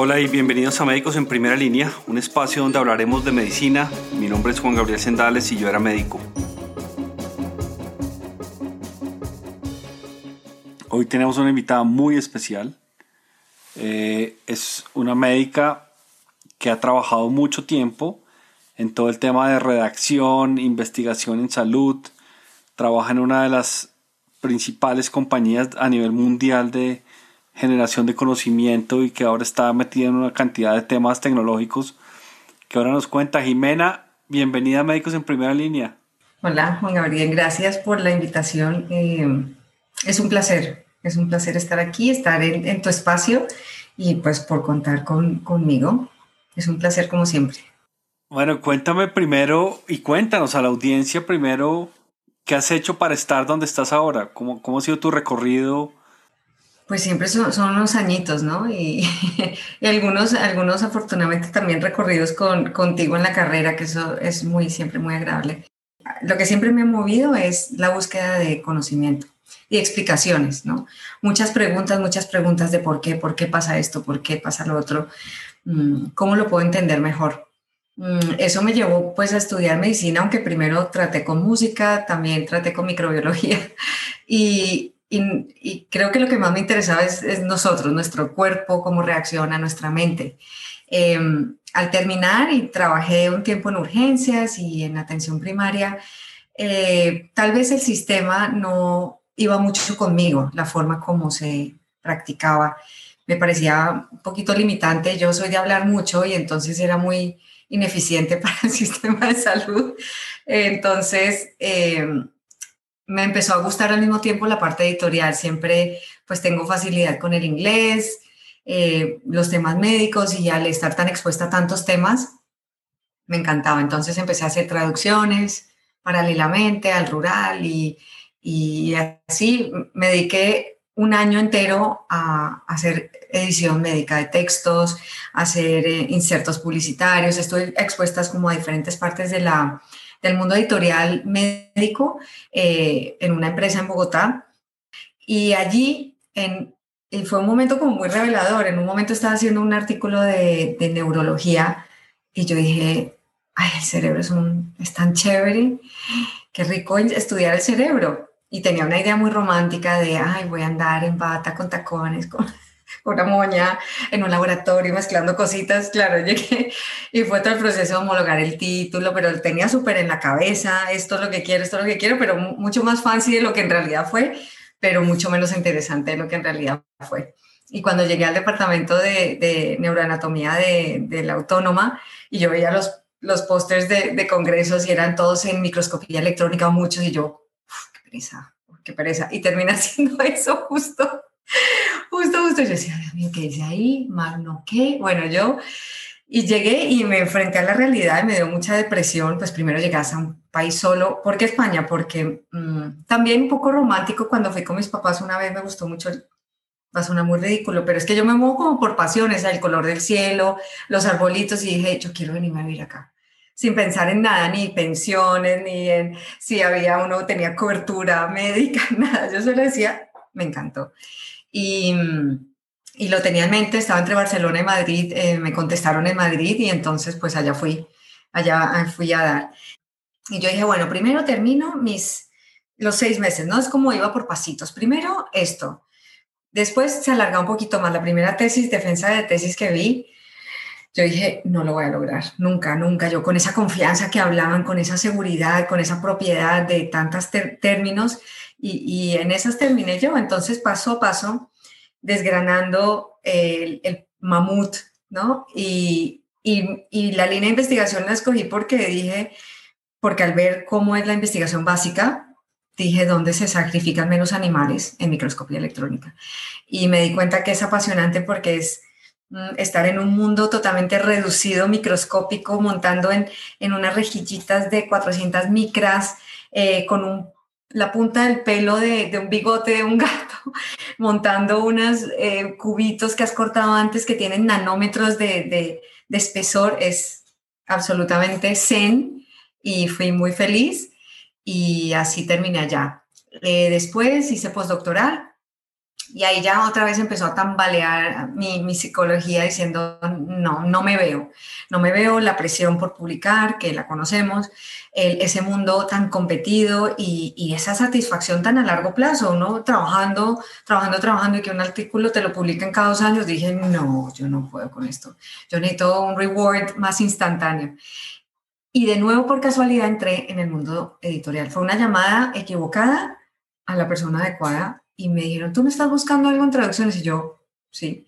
Hola y bienvenidos a Médicos en Primera Línea, un espacio donde hablaremos de medicina. Mi nombre es Juan Gabriel Sendales y yo era médico. Hoy tenemos una invitada muy especial. Eh, es una médica que ha trabajado mucho tiempo en todo el tema de redacción, investigación en salud. Trabaja en una de las principales compañías a nivel mundial de generación de conocimiento y que ahora está metida en una cantidad de temas tecnológicos que ahora nos cuenta. Jimena, bienvenida a Médicos en Primera Línea. Hola, Juan Gabriel, gracias por la invitación. Eh, es un placer, es un placer estar aquí, estar en, tu espacio y pues por contar con, conmigo. Es un placer como siempre. Bueno, cuéntame primero y cuéntanos a la audiencia primero qué has hecho para estar donde estás ahora, cómo, cómo ha sido tu recorrido pues siempre son, son unos añitos, ¿no? Y, algunos, algunos afortunadamente también recorridos con, contigo en la carrera, que eso es muy, siempre muy agradable. Lo que siempre me ha movido es la búsqueda de conocimiento y explicaciones, ¿no? Muchas preguntas, muchas preguntas de por qué, por qué pasa esto, por qué pasa lo otro, mm, cómo lo puedo entender mejor. Mm, eso me llevó pues a estudiar medicina, aunque primero traté con música, también traté con microbiología y, y, creo que lo que más me interesaba es, nosotros, nuestro cuerpo, cómo reacciona nuestra mente. Em, al terminar y trabajé un tiempo en urgencias y en atención primaria, eh, tal vez el sistema no iba mucho conmigo, la forma como se practicaba. Me parecía un poquito limitante. Yo soy de hablar mucho y entonces era muy ineficiente para el sistema de salud. Entonces, eh, me empezó a gustar al mismo tiempo la parte editorial. Siempre pues tengo facilidad con el inglés, eh, los temas médicos y al estar tan expuesta a tantos temas, me encantaba. Entonces empecé a hacer traducciones paralelamente al rural y, y así me dediqué un año entero a, hacer edición médica de textos, a hacer eh, insertos publicitarios. Estoy expuesta como a diferentes partes de la, del mundo editorial médico eh, en una empresa en Bogotá. Y allí en, fue un momento como muy revelador. En un momento estaba haciendo un artículo de, neurología y yo dije, ay, el cerebro es, un, es tan chévere, qué rico estudiar el cerebro. Y tenía una idea muy romántica de, ay, voy a andar en bata con tacones, con una moña en un laboratorio mezclando cositas, claro, llegué y fue todo el proceso de homologar el título, pero tenía súper en la cabeza, esto es lo que quiero, esto es lo que quiero, pero mucho más fancy de lo que en realidad fue, pero mucho menos interesante de lo que en realidad fue. Y cuando llegué al departamento de, neuroanatomía de, la autónoma y yo veía los, los pósters de, de, congresos y eran todos en microscopía electrónica, muchos, y yo, qué pereza, qué pereza. Y terminé haciendo eso justo justo, justo, yo decía, Dios mío, ¿qué dice ahí? Magno, ¿qué? Bueno, yo, y llegué y me enfrenté a la realidad y me dio mucha depresión, pues primero llegué a un país solo, ¿por qué España? Porque mm, también un poco romántico, cuando fui con mis papás una vez me gustó mucho, va a sonar muy ridículo, pero es que yo me muevo como por pasiones, el color del cielo, los arbolitos, y dije, yo quiero venirme a vivir acá sin pensar en nada, ni pensiones, ni en si había uno tenía cobertura médica, nada. Yo solo decía, me encantó. Y, y lo tenía en mente, estaba entre Barcelona y Madrid, eh, me contestaron en Madrid y entonces pues allá fui, allá fui a dar. Y yo dije, bueno, primero termino mis, los seis meses, ¿no? Es como iba por pasitos. Primero esto, después se alarga un poquito más. La primera tesis, defensa de tesis que vi, yo dije, no lo voy a lograr, nunca, nunca. Yo con esa confianza que hablaban, con esa seguridad, con esa propiedad de tantos términos, y, en esas terminé yo. Entonces, paso a paso, desgranando el, mamut, ¿no? Y, y, la línea de investigación la escogí porque dije, porque al ver cómo es la investigación básica, dije dónde se sacrifican menos animales en microscopía electrónica. Y me di cuenta que es apasionante porque es mm, estar en un mundo totalmente reducido, microscópico, montando en, en unas rejillitas de 400 micras, eh, con un la punta del pelo de, un bigote de un gato, montando unos eh, cubitos que has cortado antes que tienen nanómetros de, espesor, es absolutamente zen y fui muy feliz y así terminé allá. Eh, después hice postdoctoral Y ahí ya otra vez empezó a tambalear mi, mi, psicología diciendo, no, no me veo, no me veo la presión por publicar, que la conocemos, el, ese mundo tan competido y, y, esa satisfacción tan a largo plazo, ¿no? Trabajando, trabajando, trabajando y que un artículo te lo publiquen cada dos años, dije, no, yo no puedo con esto, yo necesito un reward más instantáneo. Y de nuevo, por casualidad, entré en el mundo editorial. Fue una llamada equivocada a la persona adecuada y me dijeron, ¿tú me estás buscando algo en traducciones? Y yo, sí.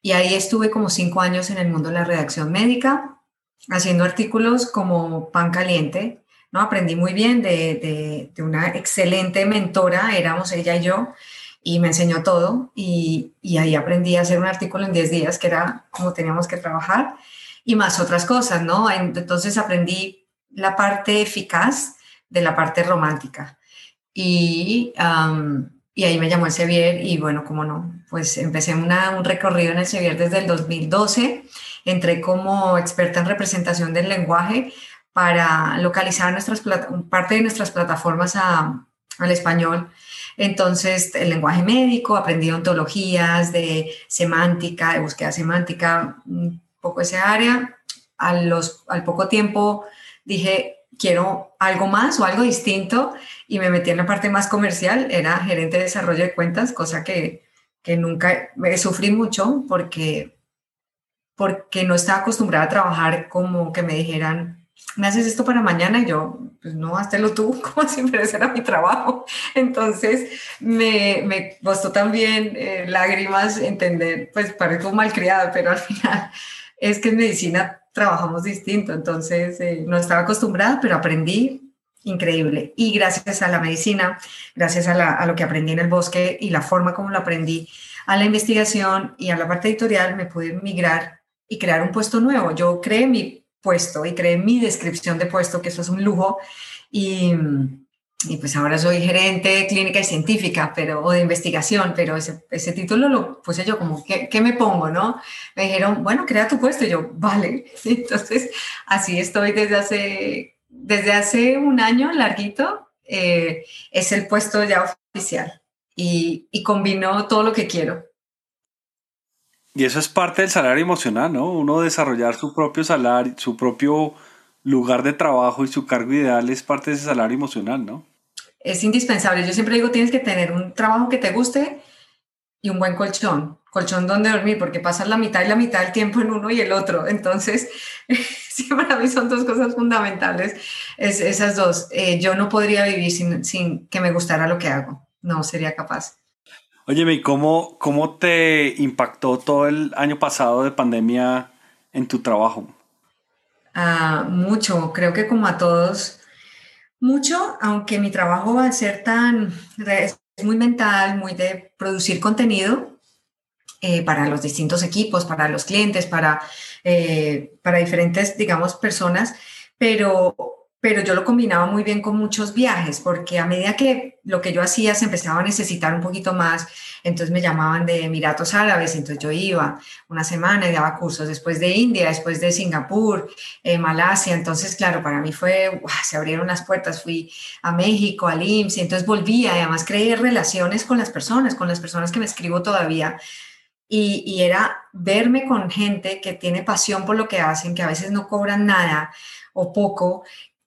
Y ahí estuve como cinco años en el mundo de la redacción médica, haciendo artículos como pan caliente, ¿no? Aprendí muy bien de, de, una excelente mentora, éramos ella y yo, y me enseñó todo, y, y ahí aprendí a hacer un artículo en 10 días, que era como teníamos que trabajar, y más otras cosas, ¿no? Entonces aprendí la parte eficaz de la parte romántica. Y, y ahí me llamó el Sevier y bueno, como no, pues empecé una, un recorrido en el Sevier desde el 2012. Entré como experta en representación del lenguaje para localizar nuestras parte de nuestras plataformas a, al español. Entonces, el lenguaje médico, aprendí ontologías de semántica, de búsqueda semántica, un poco esa área. A los, al poco tiempo dije, quiero algo más o algo distinto y me metí en la parte más comercial, era gerente de desarrollo de cuentas, cosa que, que nunca me sufrí mucho porque, porque no estaba acostumbrada a trabajar como que me dijeran, me haces esto para mañana y yo, pues no, hazlo tú, como siempre, ese era mi trabajo. Entonces me, me costó también eh, lágrimas entender, pues parezco malcriada, pero al final es que en medicina trabajamos distinto, entonces eh, no estaba acostumbrada, pero aprendí increíble. Y gracias a la medicina, gracias a, a, lo que aprendí en el bosque y la forma como lo aprendí, a la investigación y a la parte editorial, me pude migrar y crear un puesto nuevo. Yo creé mi puesto y creé mi descripción de puesto, que eso es un lujo. Y, y pues ahora soy gerente clínica y científica, pero, o de investigación, pero ese, ese título lo puse yo como, ¿qué, ¿qué, me pongo, no? Me dijeron, bueno, crea tu puesto, y yo, vale. Entonces, así estoy desde hace, desde hace un año larguito, eh, es el puesto ya oficial y, y combinó todo lo que quiero. Y eso es parte del salario emocional, ¿no? Uno desarrollar su propio salario, su propio lugar de trabajo y su cargo ideal es parte de ese salario emocional, ¿no? Es indispensable. Yo siempre digo, tienes que tener un trabajo que te guste y un buen colchón, colchón donde dormir, porque pasas la mitad y la mitad del tiempo en uno y el otro. Entonces, sí, para mí son dos cosas fundamentales, es, esas dos. Eh, yo no podría vivir sin, sin, que me gustara lo que hago, no sería capaz. Óyeme, ¿y cómo, cómo te impactó todo el año pasado de pandemia en tu trabajo? Ah, mucho, creo que como a todos mucho, aunque mi trabajo va a ser tan, es muy mental, muy de producir contenido eh, para los distintos equipos, para los clientes, para, eh, para diferentes, digamos, personas, pero pero yo lo combinaba muy bien con muchos viajes, porque a medida que lo que yo hacía se empezaba a necesitar un poquito más, entonces me llamaban de Emiratos Árabes, entonces yo iba una semana y daba cursos, después de India, después de Singapur, eh, Malasia, entonces claro, para mí fue, se abrieron las puertas, fui a México, al IMSS, y entonces volvía, y además creé relaciones con las personas, con las personas que me escribo todavía, y, y, era verme con gente que tiene pasión por lo que hacen, que a veces no cobran nada o poco,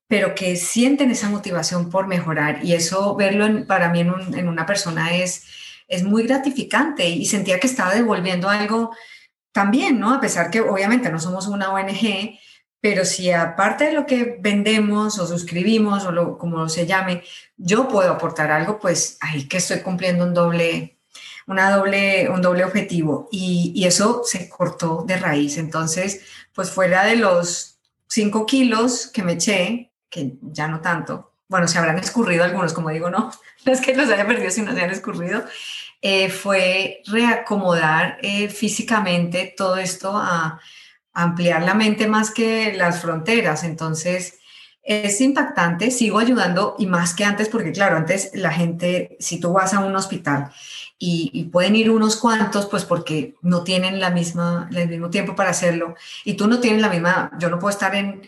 pero que sienten esa motivación por mejorar y eso verlo para mí en, una persona es, es muy gratificante y sentía que estaba devolviendo algo también, ¿no? A pesar que obviamente no somos una ONG, pero si aparte de lo que vendemos o suscribimos o lo, como se llame, yo puedo aportar algo, pues ahí que estoy cumpliendo un doble, una doble, un doble objetivo y, y eso se cortó de raíz. Entonces, pues fuera de los 5 kilos que me eché, que ya no tanto, bueno, se habrán escurrido algunos, como digo, no, no es que los haya perdido, sino se han escurrido, eh, fue reacomodar eh, físicamente todo esto a, ampliar la mente más que las fronteras. Entonces, es impactante, sigo ayudando y más que antes, porque claro, antes la gente, si tú vas a un hospital y, y, pueden ir unos cuantos, pues porque no tienen la misma, el mismo tiempo para hacerlo, y tú no tienes la misma, yo no puedo estar en,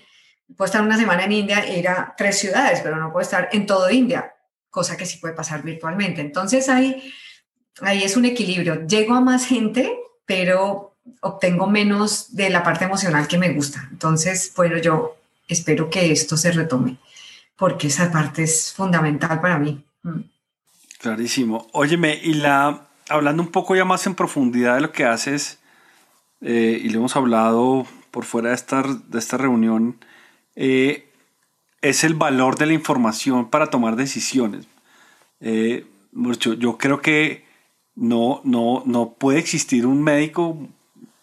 puedo estar una semana en India e ir a tres ciudades, pero no puedo estar en todo India, cosa que sí puede pasar virtualmente. Entonces hay ahí es un equilibrio. Llego a más gente, pero obtengo menos de la parte emocional que me gusta. Entonces, bueno, yo espero que esto se retome, porque esa parte es fundamental para mí. Mm. Clarísimo. Óyeme, y la, hablando un poco ya más en profundidad de lo que haces, eh, y lo hemos hablado por fuera de esta, de esta reunión, eh, es el valor de la información para tomar decisiones. Eh, yo creo que no, no, no puede existir un médico,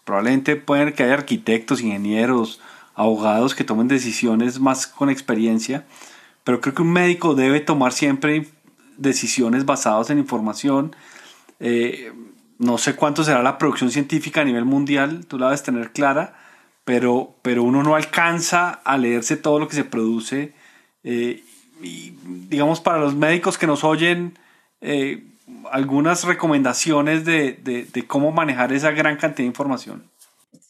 probablemente pueden que haya arquitectos, ingenieros, abogados que tomen decisiones más con experiencia, pero creo que un médico debe tomar siempre decisiones basadas en información. Eh, no sé cuánto será la producción científica a nivel mundial, tú la debes tener clara, pero, pero uno no alcanza a leerse todo lo que se produce. Eh, y digamos, para los médicos que nos oyen, eh, algunas recomendaciones de, de, cómo manejar esa gran cantidad de información.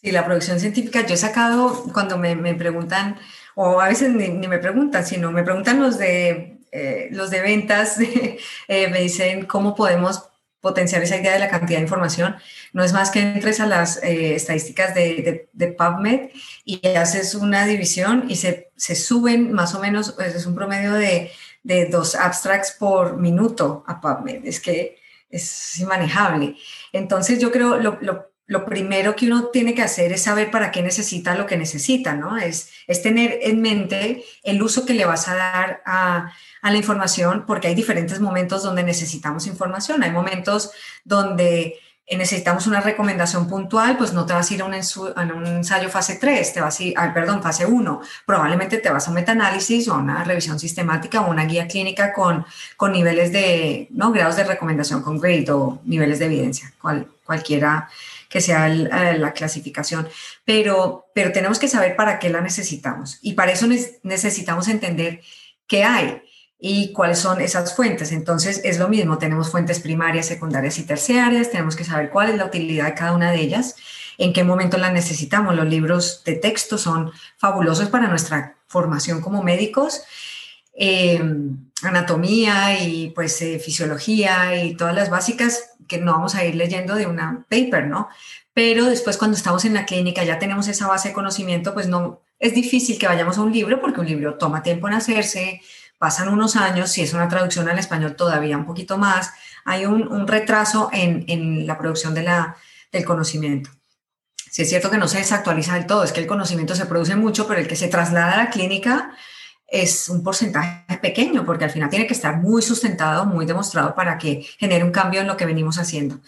Sí, la producción científica, yo he sacado, cuando me, me preguntan, o a veces ni, ni, me preguntan, sino me preguntan los de, eh, los de ventas, eh, me dicen cómo podemos potenciar esa idea de la cantidad de información. No es más que entres a las eh, estadísticas de, de, PubMed y haces una división y se, se suben más o menos, pues, es un promedio de de dos abstracts por minuto a PubMed. Es que es inmanejable. Entonces yo creo lo, lo, primero que uno tiene que hacer es saber para qué necesita lo que necesita, ¿no? Es, es tener en mente el uso que le vas a dar a, a la información, porque hay diferentes momentos donde necesitamos información. Hay momentos donde necesitamos una recomendación puntual, pues no te vas a ir a un, ensayo fase 3, te vas a ir, perdón, fase 1. Probablemente te vas a un metaanálisis o a una revisión sistemática o una guía clínica con, con niveles de, ¿no? Grados de recomendación con grade o niveles de evidencia, cual, cualquiera que sea eh, la clasificación. Pero, pero tenemos que saber para qué la necesitamos y para eso necesitamos entender qué hay y cuáles son esas fuentes. Entonces es lo mismo, tenemos fuentes primarias, secundarias y terciarias, tenemos que saber cuál es la utilidad de cada una de ellas, en qué momento las necesitamos. Los libros de texto son fabulosos para nuestra formación como médicos. Em, anatomía y pues eh, fisiología y todas las básicas que no vamos a ir leyendo de una paper, ¿no? Pero después cuando estamos en la clínica ya tenemos esa base de conocimiento, pues no es difícil que vayamos a un libro porque un libro toma tiempo en hacerse, pasan unos años, si es una traducción al español todavía un poquito más, hay un, retraso en, la producción de la, del conocimiento. Si es cierto que no se desactualiza del todo, es que el conocimiento se produce mucho, pero el que se traslada a la clínica es un porcentaje pequeño, porque al final tiene que estar muy sustentado, muy demostrado para que genere un cambio en lo que venimos haciendo.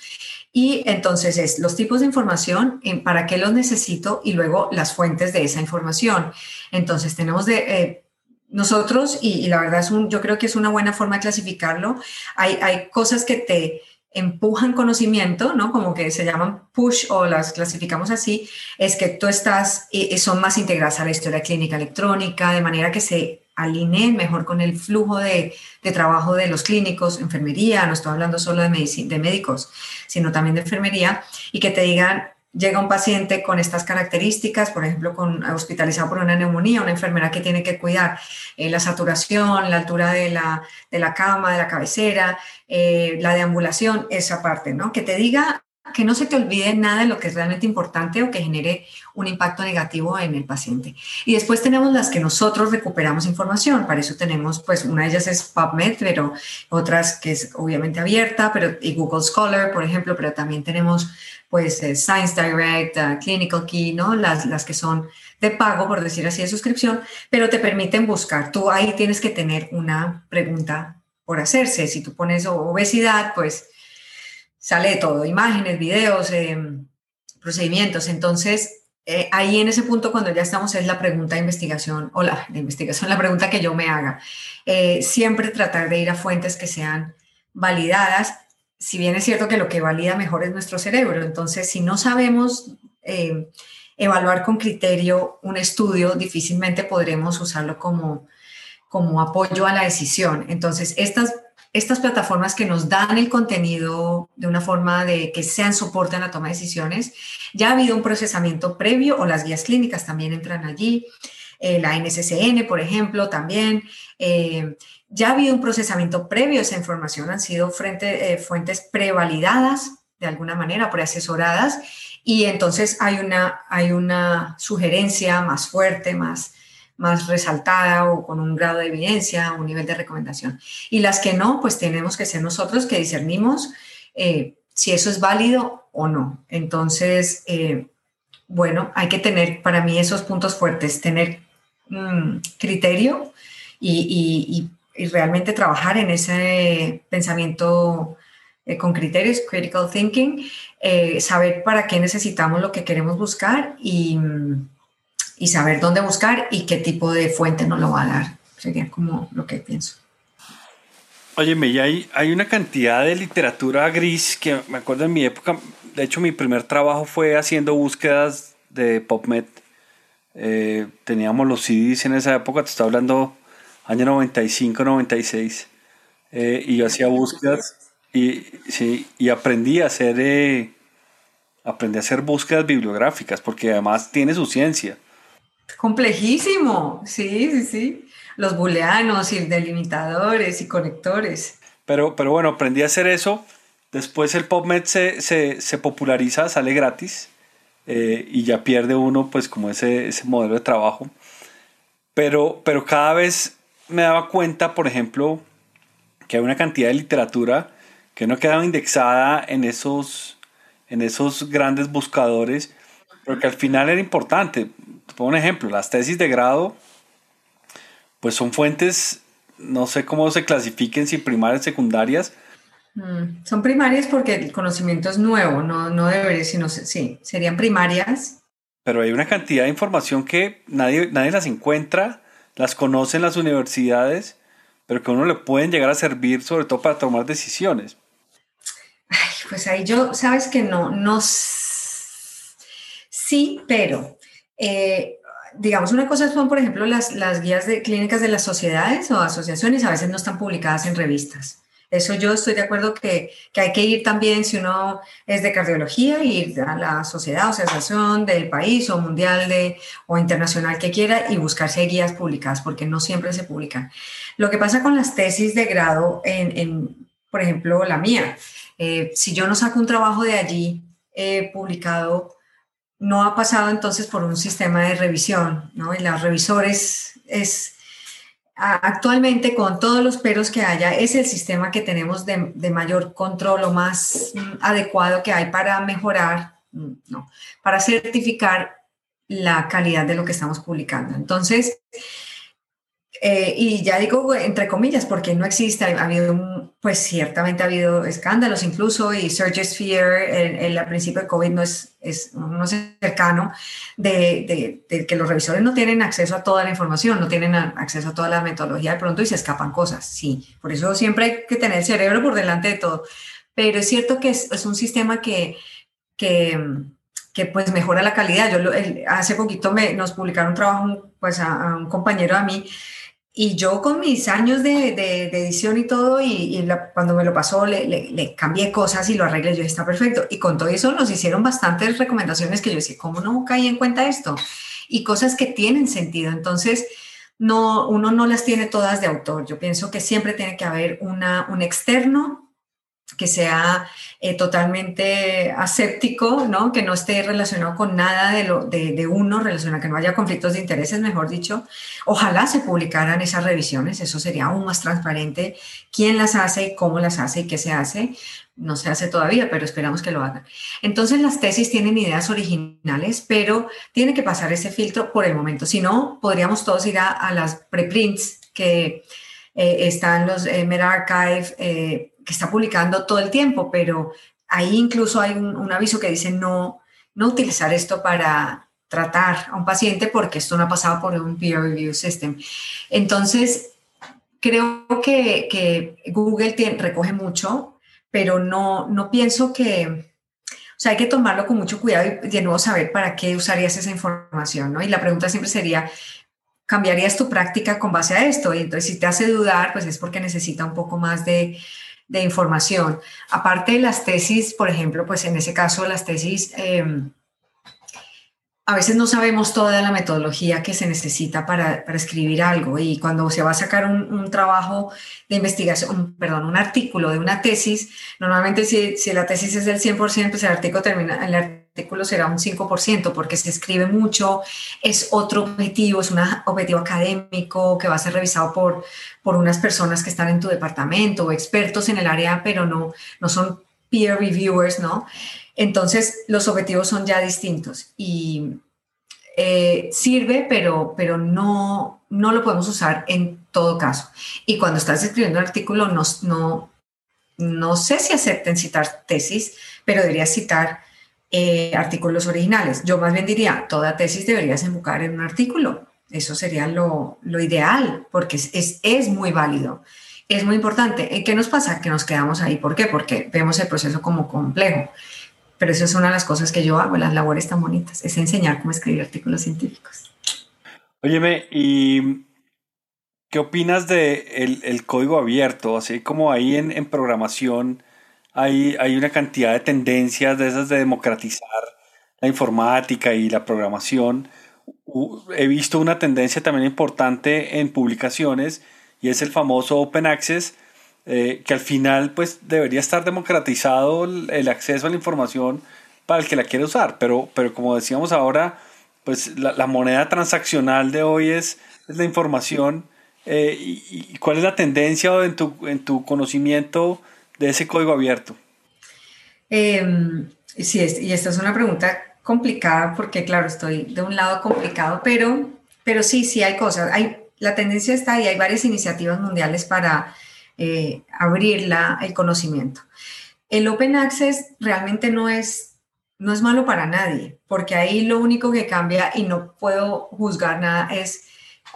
Y entonces es los tipos de información, para qué los necesito y luego las fuentes de esa información. Entonces tenemos de, eh, nosotros, y, la verdad es un, yo creo que es una buena forma de clasificarlo, hay, hay cosas que te empujan conocimiento, ¿no? Como que se llaman push o las clasificamos así, es que tú estás, y, son más integradas a la historia clínica electrónica, de manera que se alineen mejor con el flujo de, de, trabajo de los clínicos, enfermería, no estoy hablando solo de, de médicos, sino también de enfermería, y que te digan, llega un paciente con estas características, por ejemplo, con, hospitalizado por una neumonía, una enfermera que tiene que cuidar eh, la saturación, la altura de la, de la cama, de la cabecera, eh, la deambulación, esa parte, ¿no? Que te diga que no se te olvide nada de lo que es realmente importante o que genere un impacto negativo en el paciente. Y después tenemos las que nosotros recuperamos información. Para eso tenemos, pues, una de ellas es PubMed, pero otras que es obviamente abierta, pero y Google Scholar, por ejemplo, pero también tenemos pues eh, Science Direct, uh, Clinical Key, ¿no? Las, las que son de pago, por decir así, de suscripción, pero te permiten buscar. Tú ahí tienes que tener una pregunta por hacerse. Si tú pones obesidad, pues sale todo, imágenes, videos, em, procedimientos. Entonces, eh, ahí en ese punto, cuando ya estamos, es la pregunta de investigación, o la de investigación, la pregunta que yo me haga. Eh, siempre tratar de ir a fuentes que sean validadas si bien es cierto que lo que valida mejor es nuestro cerebro, entonces si no sabemos eh, evaluar con criterio un estudio, difícilmente podremos usarlo como, como apoyo a la decisión. Entonces, estas, estas plataformas que nos dan el contenido de una forma de que sean soporte en la toma de decisiones, ya ha habido un procesamiento previo o las guías clínicas también entran allí. eh, la NSCN, por ejemplo, también. Eh, ya ha habido un procesamiento previo a esa información, han sido frente, fuentes prevalidadas de alguna manera, preasesoradas, y entonces hay una, hay una sugerencia más fuerte, más, más resaltada o con un grado de evidencia, un nivel de recomendación. Y las que no, pues tenemos que ser nosotros que discernimos eh, si eso es válido o no. Entonces, eh, bueno, hay que tener para mí esos puntos fuertes, tener mm, criterio y, realmente trabajar en ese pensamiento eh, con criterios, critical thinking, saber para qué necesitamos lo que queremos buscar y y saber dónde buscar y qué tipo de fuente nos lo va a dar. Sería como lo que pienso. Oye, y hay, hay una cantidad de literatura gris que me acuerdo en mi época, de hecho mi primer trabajo fue haciendo búsquedas de PubMed. Eh, teníamos los CDs en esa época, te estoy hablando año 95, 96, eh, y yo hacía búsquedas y, sí, y aprendí a hacer... Eh, aprendí a hacer búsquedas bibliográficas porque además tiene su ciencia. Complejísimo, sí, sí, sí. Los booleanos y delimitadores y conectores. Pero, pero bueno, aprendí a hacer eso. Después el PubMed se, se, populariza, sale gratis eh, y ya pierde uno pues como ese, ese modelo de trabajo. Pero, pero cada vez me daba cuenta, por ejemplo, que hay una cantidad de literatura que no quedaba indexada en esos, en esos grandes buscadores, pero que al final era importante pongo un ejemplo, las tesis de grado, pues son fuentes, no sé cómo se clasifiquen, si primarias, secundarias. Mm, son primarias porque el conocimiento es nuevo, no, no debería, sino, sí, serían primarias. Pero hay una cantidad de información que nadie, nadie las encuentra, las conoce en las universidades, pero que a uno le pueden llegar a servir sobre todo para tomar decisiones. Ay, pues ahí yo, sabes que no, no, sí, pero eh, digamos, una cosa son, por ejemplo, las, las guías de clínicas de las sociedades o asociaciones, a veces no están publicadas en revistas. Eso yo estoy de acuerdo que, que, hay que ir también, si uno es de cardiología, ir a la sociedad o asociación del país o mundial de, o internacional que quiera y buscarse guías publicadas, porque no siempre se publican. Lo que pasa con las tesis de grado, en, en por ejemplo, la mía, eh, si yo no saco un trabajo de allí eh, publicado, no ha pasado entonces por un sistema de revisión, ¿no? Y los revisores es actualmente con todos los peros que haya, es el sistema que tenemos de, mayor control o más mm, adecuado que hay para mejorar, mm, no, para certificar la calidad de lo que estamos publicando. Entonces, eh, y ya digo entre comillas, porque no existe, ha habido, pues ciertamente ha habido escándalos incluso, y Surge Sphere, el, principio de COVID no es, es no cercano, de, de, que los revisores no tienen acceso a toda la información, no tienen acceso a toda la metodología de pronto y se escapan cosas, sí, por eso siempre hay que tener el cerebro por delante de todo, pero es cierto que es, es un sistema que, que que pues mejora la calidad. Yo hace poquito me, nos publicaron un trabajo pues a, a un compañero a mí y yo con mis años de, de, edición y todo, y, cuando me lo pasó, le, le, cambié cosas y lo arreglé, yo está perfecto. Y con todo eso nos hicieron bastantes recomendaciones que yo decía, ¿cómo no caí en cuenta esto? Y cosas que tienen sentido. Entonces, no, uno no las tiene todas de autor. Yo pienso que siempre tiene que haber una, un externo que sea eh, totalmente aséptico, ¿no? que no esté relacionado con nada de, lo, de, uno, relacionado, que no haya conflictos de intereses, mejor dicho. Ojalá se publicaran esas revisiones, eso sería aún más transparente, quién las hace y cómo las hace y qué se hace. No se hace todavía, pero esperamos que lo hagan. Entonces las tesis tienen ideas originales, pero tiene que pasar ese filtro por el momento. Si no, podríamos todos ir a, las preprints que eh, están los eh, Meta Archive, eh, que está publicando todo el tiempo, pero ahí incluso hay un, aviso que dice no, no utilizar esto para tratar a un paciente porque esto no ha pasado por un peer review system. Entonces, creo que, Google recoge mucho, pero no, no pienso que... O sea, hay que tomarlo con mucho cuidado y de nuevo saber para qué usarías esa información, ¿no? Y la pregunta siempre sería, ¿cambiarías tu práctica con base a esto? Y entonces, si te hace dudar, pues es porque necesita un poco más de de información. Aparte de las tesis, por ejemplo, pues en ese caso las tesis, em, a veces no sabemos toda la metodología que se necesita para, para escribir algo y cuando se va a sacar un, un, trabajo de investigación, perdón, un artículo de una tesis, normalmente si, si la tesis es del 100%, pues el artículo, termina, el artículo será un 5% porque se escribe mucho, es otro objetivo, es un objetivo académico que va a ser revisado por, por unas personas que están en tu departamento o expertos en el área, pero no, no son peer reviewers, ¿no? Entonces, los objetivos son ya distintos y eh, sirve, pero, pero no, no lo podemos usar en todo caso. Y cuando estás escribiendo un artículo, no, no, no sé si acepten citar tesis, pero deberías citar eh, artículos originales. Yo más bien diría, toda tesis deberías enfocar en un artículo. Eso sería lo, lo ideal, porque es, es, es, muy válido. Es muy importante. ¿Qué nos pasa? Que nos quedamos ahí. ¿Por qué? Porque vemos el proceso como complejo. Pero eso es una de las cosas que yo hago, las labores tan bonitas, es enseñar cómo escribir artículos científicos. Óyeme, ¿y qué opinas de el, código abierto? Así como ahí en, en programación hay, hay una cantidad de tendencias de esas de democratizar la informática y la programación. He visto una tendencia también importante en publicaciones y es el famoso Open Access, eh, que al final pues debería estar democratizado el, acceso a la información para el que la quiere usar, pero, pero como decíamos ahora, pues la, la moneda transaccional de hoy es, es la información. Eh, y, y, cuál es la tendencia en tu, en tu conocimiento de ese código abierto? Eh, sí, y esta es una pregunta complicada porque, claro, estoy de un lado complicado, pero, pero sí, sí hay cosas. Hay, la tendencia está ahí, hay varias iniciativas mundiales para eh, abrir el conocimiento. El Open Access realmente no es, no es malo para nadie, porque ahí lo único que cambia, y no puedo juzgar nada, es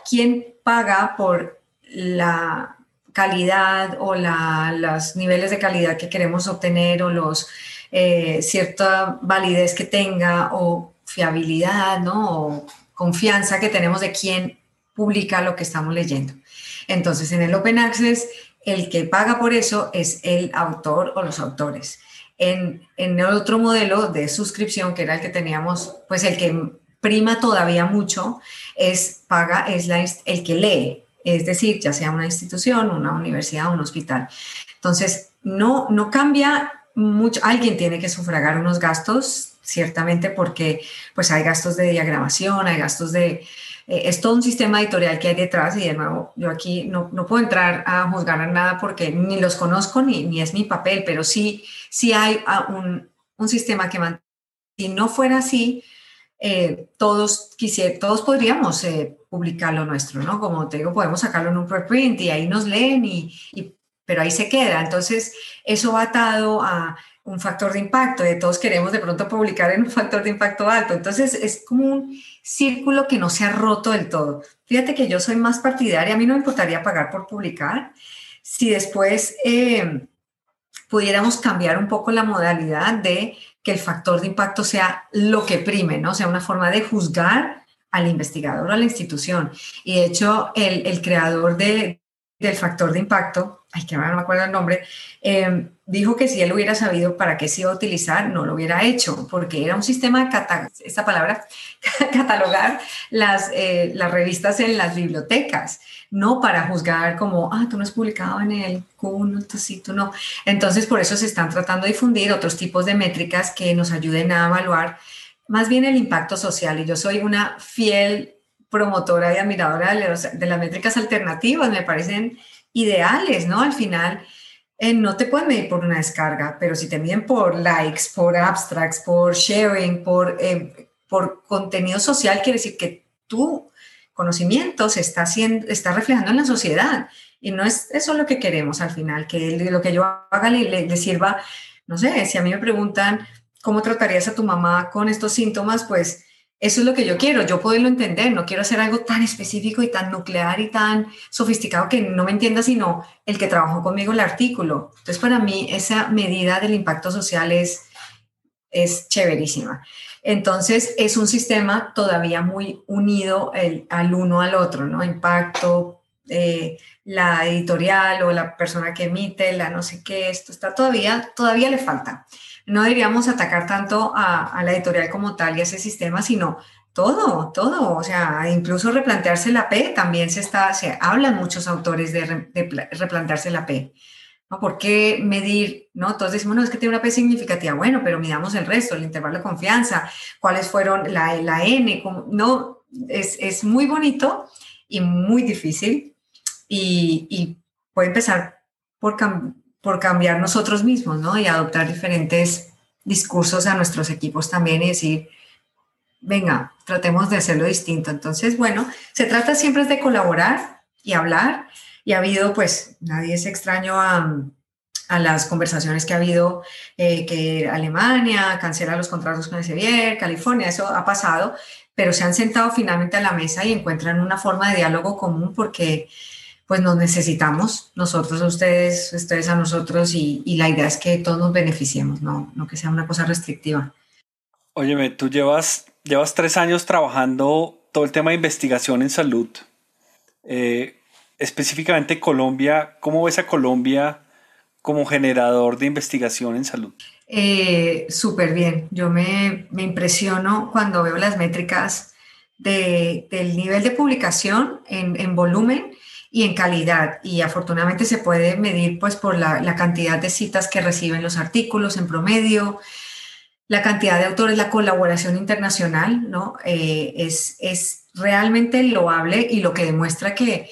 quién paga por la calidad o la, los niveles de calidad que queremos obtener o los eh, cierta validez que tenga o fiabilidad, ¿no? O confianza que tenemos de quién publica lo que estamos leyendo. Entonces, en el Open Access el que paga por eso es el autor o los autores. En, en, el otro modelo de suscripción, que era el que teníamos, pues el que prima todavía mucho, es paga, es la, el que lee, es decir, ya sea una institución, una universidad, un hospital. Entonces, no, no cambia mucho, alguien tiene que sufragar unos gastos, ciertamente, porque pues hay gastos de diagramación, hay gastos de, eh, es todo un sistema editorial que hay detrás y de nuevo, yo aquí no, no puedo entrar a juzgar a nada porque ni los conozco ni, ni es mi papel, pero sí, sí hay un, un sistema que si no fuera así, eh, todos, quisiera, todos podríamos eh, publicar lo nuestro, ¿no? Como te digo, podemos sacarlo en un preprint y ahí nos leen, y, pero ahí se queda. Entonces, eso va atado a un factor de impacto, de todos queremos de pronto publicar en un factor de impacto alto. Entonces, es como un círculo que no se ha roto del todo. Fíjate que yo soy más partidaria, a mí no me importaría pagar por publicar. Si después eh, pudiéramos cambiar un poco la modalidad de que el factor de impacto sea lo que prime, ¿no? Sea, una forma de juzgar al investigador o a la institución. Y de hecho, el, el creador de, del factor de impacto, ay, que no me acuerdo el nombre, eh, dijo que si él hubiera sabido para qué se iba a utilizar, no lo hubiera hecho, porque era un sistema de, esta palabra, catalogar las, eh, las revistas en las bibliotecas, no para juzgar como, ah, tú no has publicado en el Q1, tú sí, tú no. Entonces, por eso se están tratando de difundir otros tipos de métricas que nos ayuden a evaluar más bien el impacto social. Y yo soy una fiel promotora y admiradora de, las métricas alternativas, me parecen ideales, ¿no? Al final, eh, no te pueden medir por una descarga, pero si te miden por likes, por abstracts, por sharing, por, eh, por contenido social, quiere decir que tu conocimiento se está, haciendo, está reflejando en la sociedad. Y no es eso lo que queremos al final, que lo que yo haga le, le, le sirva, no sé, si a mí me preguntan cómo tratarías a tu mamá con estos síntomas, pues eso es lo que yo quiero, yo poderlo entender, no quiero hacer algo tan específico y tan nuclear y tan sofisticado que no me entienda sino el que trabajó conmigo el artículo. Entonces, para mí, esa medida del impacto social es, es chéverísima. Entonces, es un sistema todavía muy unido el, al uno al otro, ¿no? Impacto, eh, la editorial o la persona que emite, la no sé qué, esto está todavía, todavía le falta. No deberíamos atacar tanto a, la editorial como tal y a ese sistema, sino todo, todo, o sea, incluso replantearse la P, también se está, se hablan muchos autores de, replantearse la P. ¿no? ¿Por qué medir? ¿no? Entonces decimos, no, es que tiene una P significativa. Bueno, pero midamos el resto, el intervalo de confianza, cuáles fueron la, la N. no, es, es, muy bonito y muy difícil y, y puede empezar por, por cambiar nosotros mismos, ¿no? Y adoptar diferentes discursos a nuestros equipos también y decir, venga, tratemos de hacerlo distinto. Entonces, bueno, se trata siempre de colaborar y hablar. Y ha habido, pues, nadie es extraño a, a las conversaciones que ha habido, eh, que Alemania cancela los contratos con el Sevier, California, eso ha pasado, pero se han sentado finalmente a la mesa y encuentran una forma de diálogo común porque pues nos necesitamos, nosotros a ustedes, ustedes a nosotros, y, la idea es que todos nos beneficiemos, no, no que sea una cosa restrictiva. Óyeme, tú llevas, llevas tres años trabajando todo el tema de investigación en salud. Eh, específicamente Colombia, ¿cómo ves a Colombia como generador de investigación en salud? Eh, Súper bien. Yo me, me, impresiono cuando veo las métricas de, del nivel de publicación en, en volumen y en calidad. Y afortunadamente se puede medir pues por la, la, cantidad de citas que reciben los artículos en promedio, la cantidad de autores, la colaboración internacional, ¿no? Eh, es, es realmente loable y lo que demuestra que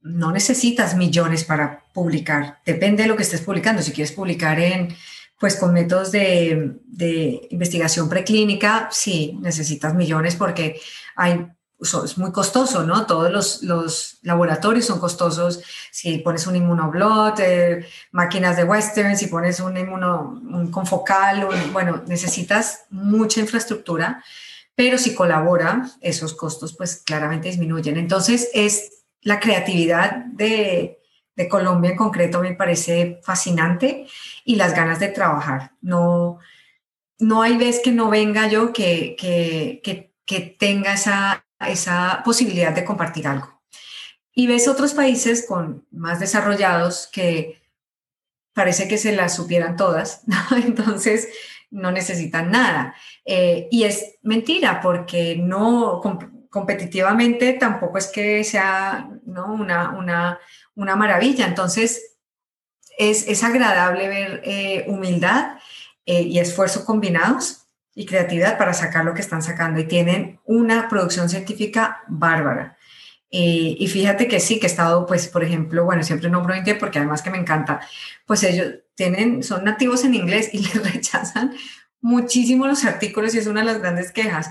no necesitas millones para publicar. Depende de lo que estés publicando. Si quieres publicar en pues con métodos de, de investigación preclínica, sí, necesitas millones porque hay es muy costoso, ¿no? Todos los, los, laboratorios son costosos. Si pones un inmunoblot, eh, máquinas de Western, si pones un inmuno un confocal, bueno, necesitas mucha infraestructura, pero si colabora, esos costos pues claramente disminuyen. Entonces, es la creatividad de, de Colombia en concreto me parece fascinante y las ganas de trabajar. No, no hay vez que no venga yo que, que, que, que tenga esa esa posibilidad de compartir algo. Y ves otros países con más desarrollados que parece que se las supieran todas, entonces no necesitan nada. Eh, y es mentira porque no competitivamente tampoco es que sea ¿no? una, una, una maravilla. Entonces es, es agradable ver eh, humildad eh, y esfuerzo combinados y creatividad para sacar lo que están sacando y tienen una producción científica bárbara. Eh, y fíjate que sí, que he estado, pues, por ejemplo, bueno, siempre nombro India porque además que me encanta, pues ellos tienen, son nativos en inglés y les rechazan muchísimo los artículos y es una de las grandes quejas,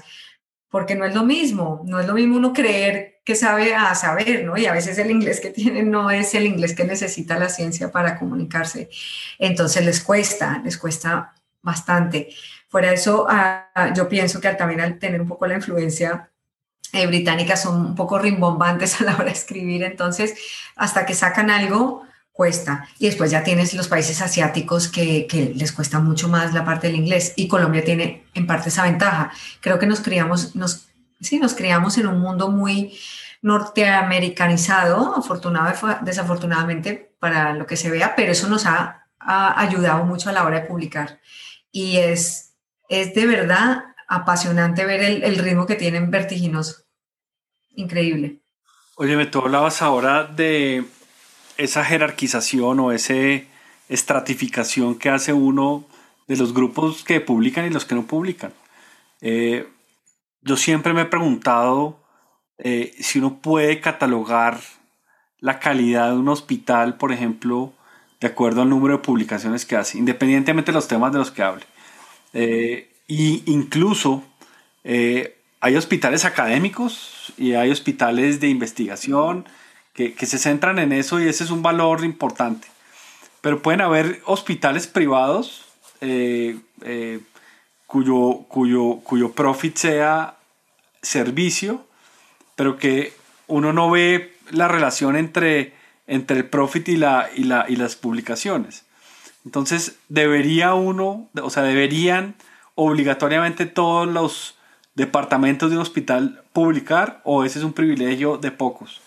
porque no es lo mismo, no es lo mismo uno creer que sabe a saber, ¿no? Y a veces el inglés que tienen no es el inglés que necesita la ciencia para comunicarse. Entonces les cuesta, les cuesta bastante. Fuera de eso, ah, yo pienso que también al tener un poco la influencia eh, británica son un poco rimbombantes a la hora de escribir, entonces hasta que sacan algo cuesta. Y después ya tienes los países asiáticos que, les cuesta mucho más la parte del inglés y Colombia tiene en parte esa ventaja. Creo que nos criamos, nos, sí, nos criamos en un mundo muy norteamericanizado, afortunado, desafortunadamente para lo que se vea, pero eso nos ha, ha ayudado mucho a la hora de publicar. Y es, es de verdad apasionante ver el, ritmo que tienen vertiginoso. Increíble. Oye, tú hablabas ahora de esa jerarquización o esa estratificación que hace uno de los grupos que publican y los que no publican. Eh, yo siempre me he preguntado eh, si uno puede catalogar la calidad de un hospital, por ejemplo, de acuerdo al número de publicaciones que hace, independientemente de los temas de los que hable. Eh, y incluso eh, hay hospitales académicos y hay hospitales de investigación que, se centran en eso y ese es un valor importante. Pero pueden haber hospitales privados eh, cuyo, cuyo, cuyo profit sea servicio, pero que uno no ve la relación entre, entre el profit y, la, y, la, y las publicaciones. Entonces, debería uno, o sea, deberían obligatoriamente todos los departamentos de un hospital publicar o ese es un privilegio de pocos?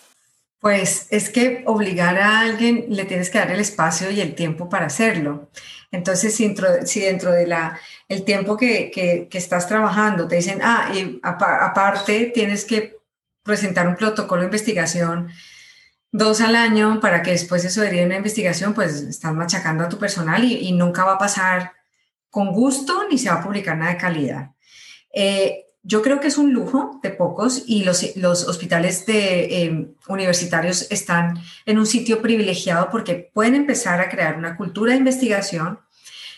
Pues es que obligar a alguien le tienes que dar el espacio y el tiempo para hacerlo. Entonces, si dentro, si dentro de la, el tiempo que, que, que estás trabajando te dicen, ah, y aparte tienes que presentar un protocolo de investigación dos al año para que después eso derive una investigación, pues estás machacando a tu personal y, nunca va a pasar con gusto ni se va a publicar nada de calidad. Eh, yo creo que es un lujo de pocos y los, los hospitales eh, universitarios están en un sitio privilegiado porque pueden empezar a crear una cultura de investigación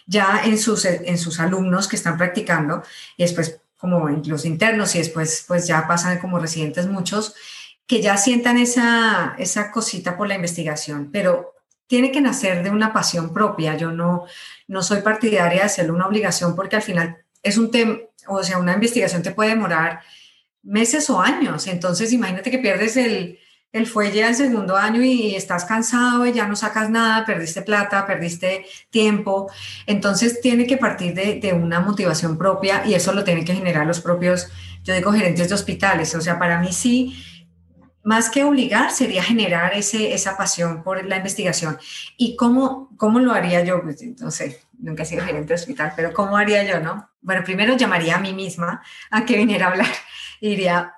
ya en sus, en sus alumnos que están practicando y después como los internos y después pues ya pasan como residentes muchos que ya sientan esa, esa cosita por la investigación, pero tiene que nacer de una pasión propia. Yo no, no soy partidaria de hacerlo una obligación porque al final es un tema, o sea, una investigación te puede demorar meses o años. Entonces, imagínate que pierdes el, el fuelle al segundo año y estás cansado y ya no sacas nada, perdiste plata, perdiste tiempo. Entonces, tiene que partir de, de una motivación propia y eso lo tienen que generar los propios, yo digo, gerentes de hospitales. O sea, para mí sí más que obligar, sería generar ese, esa pasión por la investigación. ¿Y cómo, cómo lo haría yo? Pues, no sé, nunca he sido gerente de hospital, pero ¿cómo haría yo, no? Bueno, primero llamaría a mí misma a que viniera a hablar y diría,